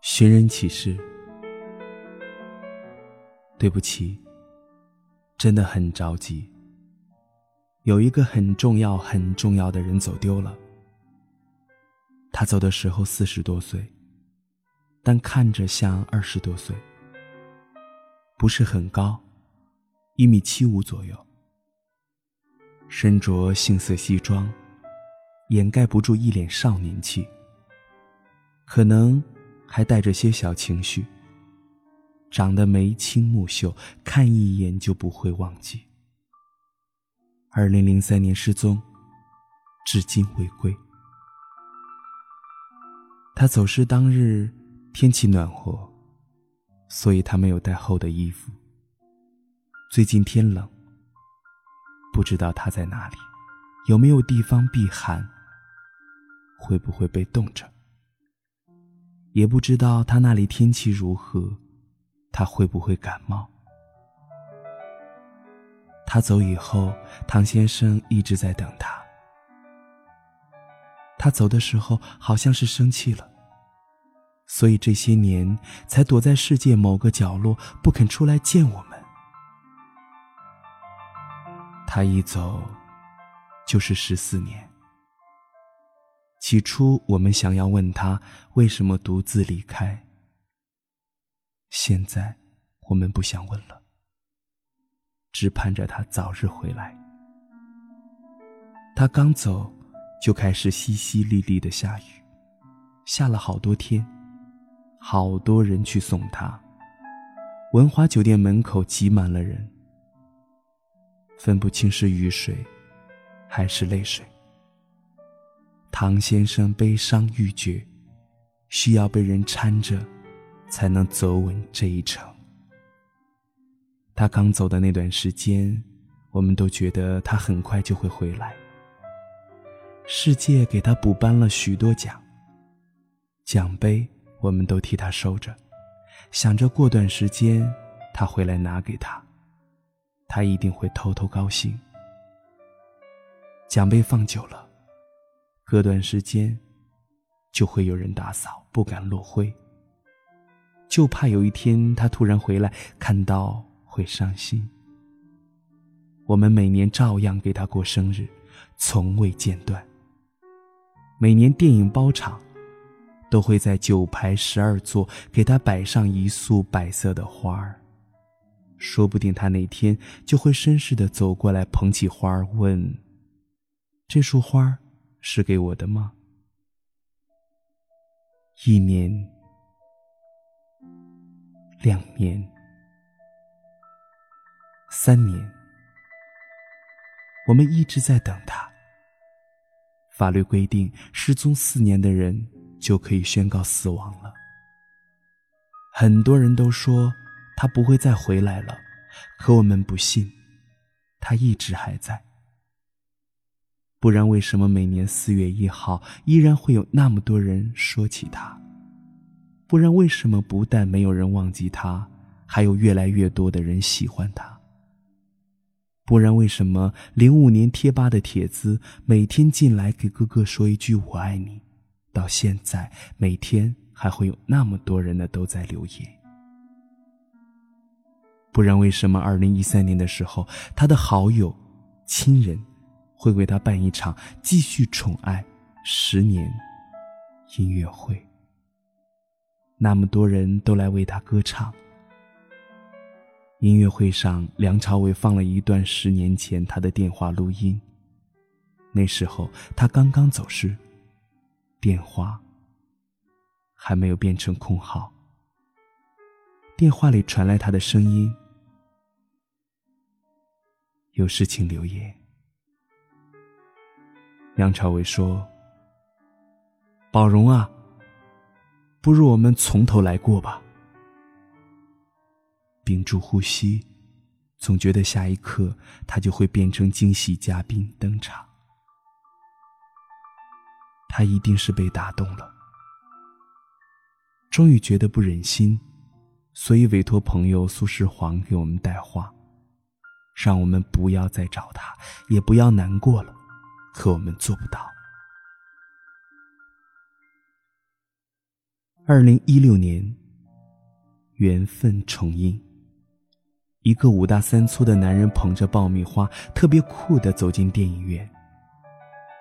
寻人启事。对不起，真的很着急。有一个很重要、很重要的人走丢了。他走的时候四十多岁，但看着像二十多岁。不是很高，一米七五左右。身着杏色西装，掩盖不住一脸少年气。可能。还带着些小情绪。长得眉清目秀，看一眼就不会忘记。二零零三年失踪，至今未归。他走失当日天气暖和，所以他没有带厚的衣服。最近天冷，不知道他在哪里，有没有地方避寒，会不会被冻着。也不知道他那里天气如何，他会不会感冒？他走以后，唐先生一直在等他。他走的时候好像是生气了，所以这些年才躲在世界某个角落不肯出来见我们。他一走，就是十四年。起初，我们想要问他为什么独自离开。现在，我们不想问了，只盼着他早日回来。他刚走，就开始淅淅沥沥的下雨，下了好多天，好多人去送他。文华酒店门口挤满了人，分不清是雨水，还是泪水。唐先生悲伤欲绝，需要被人搀着，才能走稳这一程。他刚走的那段时间，我们都觉得他很快就会回来。世界给他补颁了许多奖，奖杯我们都替他收着，想着过段时间他回来拿给他，他一定会偷偷高兴。奖杯放久了。隔段时间，就会有人打扫，不敢落灰。就怕有一天他突然回来，看到会伤心。我们每年照样给他过生日，从未间断。每年电影包场，都会在九排十二座给他摆上一束白色的花儿。说不定他那天就会绅士的走过来，捧起花儿问：“这束花。”是给我的吗？一年，两年，三年，我们一直在等他。法律规定，失踪四年的人就可以宣告死亡了。很多人都说他不会再回来了，可我们不信，他一直还在。不然，为什么每年四月一号依然会有那么多人说起他？不然，为什么不但没有人忘记他，还有越来越多的人喜欢他？不然，为什么零五年贴吧的帖子每天进来给哥哥说一句“我爱你”，到现在每天还会有那么多人呢都在留言？不然，为什么二零一三年的时候，他的好友、亲人？会为他办一场继续宠爱十年音乐会。那么多人都来为他歌唱。音乐会上，梁朝伟放了一段十年前他的电话录音。那时候他刚刚走失，电话还没有变成空号。电话里传来他的声音：“有事请留言。”梁朝伟说：“宝荣啊，不如我们从头来过吧。”屏住呼吸，总觉得下一刻他就会变成惊喜嘉宾登场。他一定是被打动了。终于觉得不忍心，所以委托朋友苏世煌给我们带话，让我们不要再找他，也不要难过了。可我们做不到。二零一六年，缘分重映。一个五大三粗的男人捧着爆米花，特别酷的走进电影院，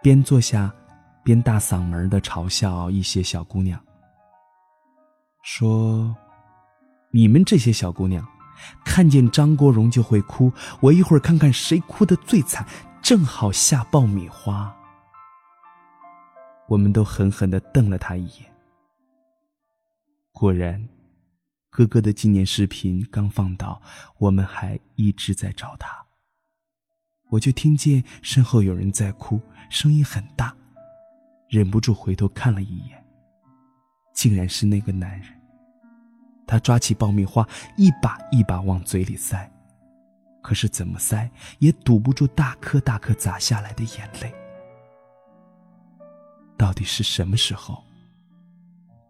边坐下，边大嗓门的嘲笑一些小姑娘，说：“你们这些小姑娘，看见张国荣就会哭，我一会儿看看谁哭的最惨，正好下爆米花。”我们都狠狠的瞪了他一眼。果然。哥哥的纪念视频刚放到，我们还一直在找他。我就听见身后有人在哭，声音很大，忍不住回头看了一眼，竟然是那个男人。他抓起爆米花，一把一把往嘴里塞，可是怎么塞也堵不住大颗大颗砸下来的眼泪。到底是什么时候？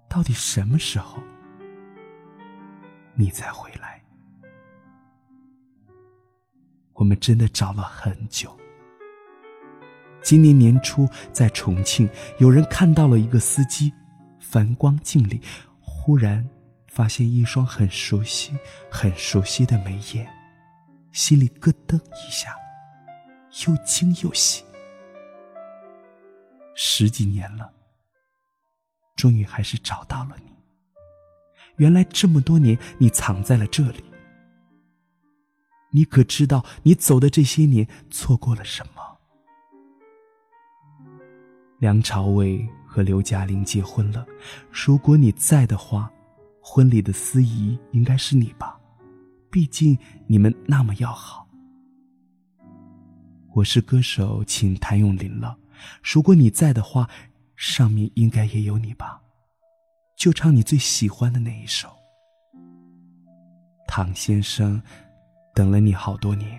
到底什么时候？你才回来，我们真的找了很久。今年年初在重庆，有人看到了一个司机，反光镜里忽然发现一双很熟悉、很熟悉的眉眼，心里咯噔一下，又惊又喜。十几年了，终于还是找到了你。原来这么多年，你藏在了这里。你可知道，你走的这些年错过了什么？梁朝伟和刘嘉玲结婚了，如果你在的话，婚礼的司仪应该是你吧？毕竟你们那么要好。我是歌手，请谭咏麟了，如果你在的话，上面应该也有你吧？就唱你最喜欢的那一首。唐先生，等了你好多年，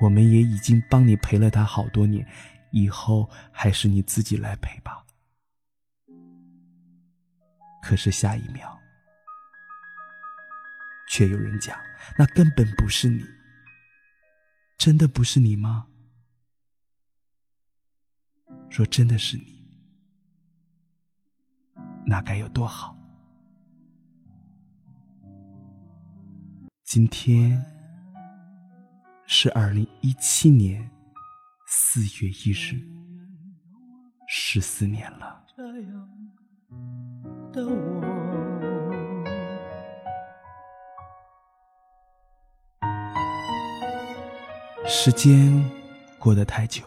我们也已经帮你陪了他好多年，以后还是你自己来陪吧。可是下一秒，却有人讲，那根本不是你。真的不是你吗？若真的是你。那该有多好！今天是二零一七年四月一日，十四年了。时间过得太久，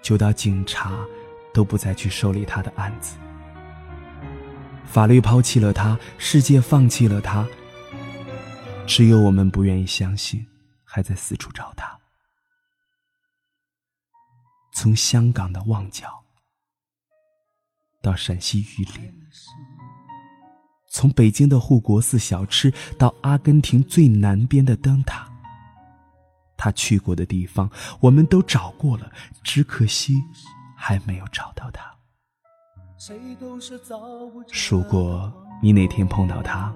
久到警察都不再去受理他的案子。法律抛弃了他，世界放弃了他，只有我们不愿意相信，还在四处找他。从香港的旺角到陕西榆林，从北京的护国寺小吃到阿根廷最南边的灯塔，他去过的地方我们都找过了，只可惜还没有找到他。如果你哪天碰到他，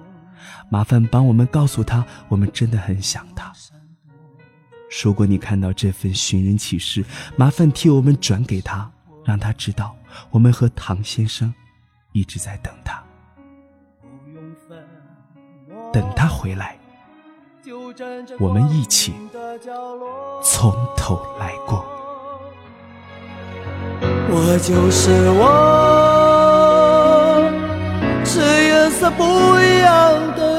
麻烦帮我们告诉他，我们真的很想他。如果你看到这份寻人启事，麻烦替我们转给他，让他知道我们和唐先生一直在等他，等他回来，我们一起从头来过。我就是我。是颜色不一样的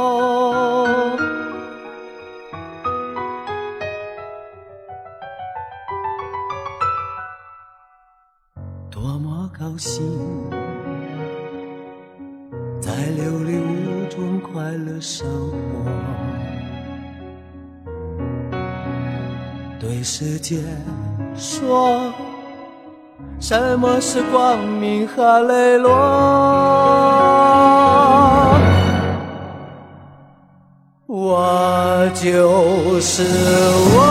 多么高兴，在流离无中快乐生活，对世界说，什么是光明和磊落？我就是我。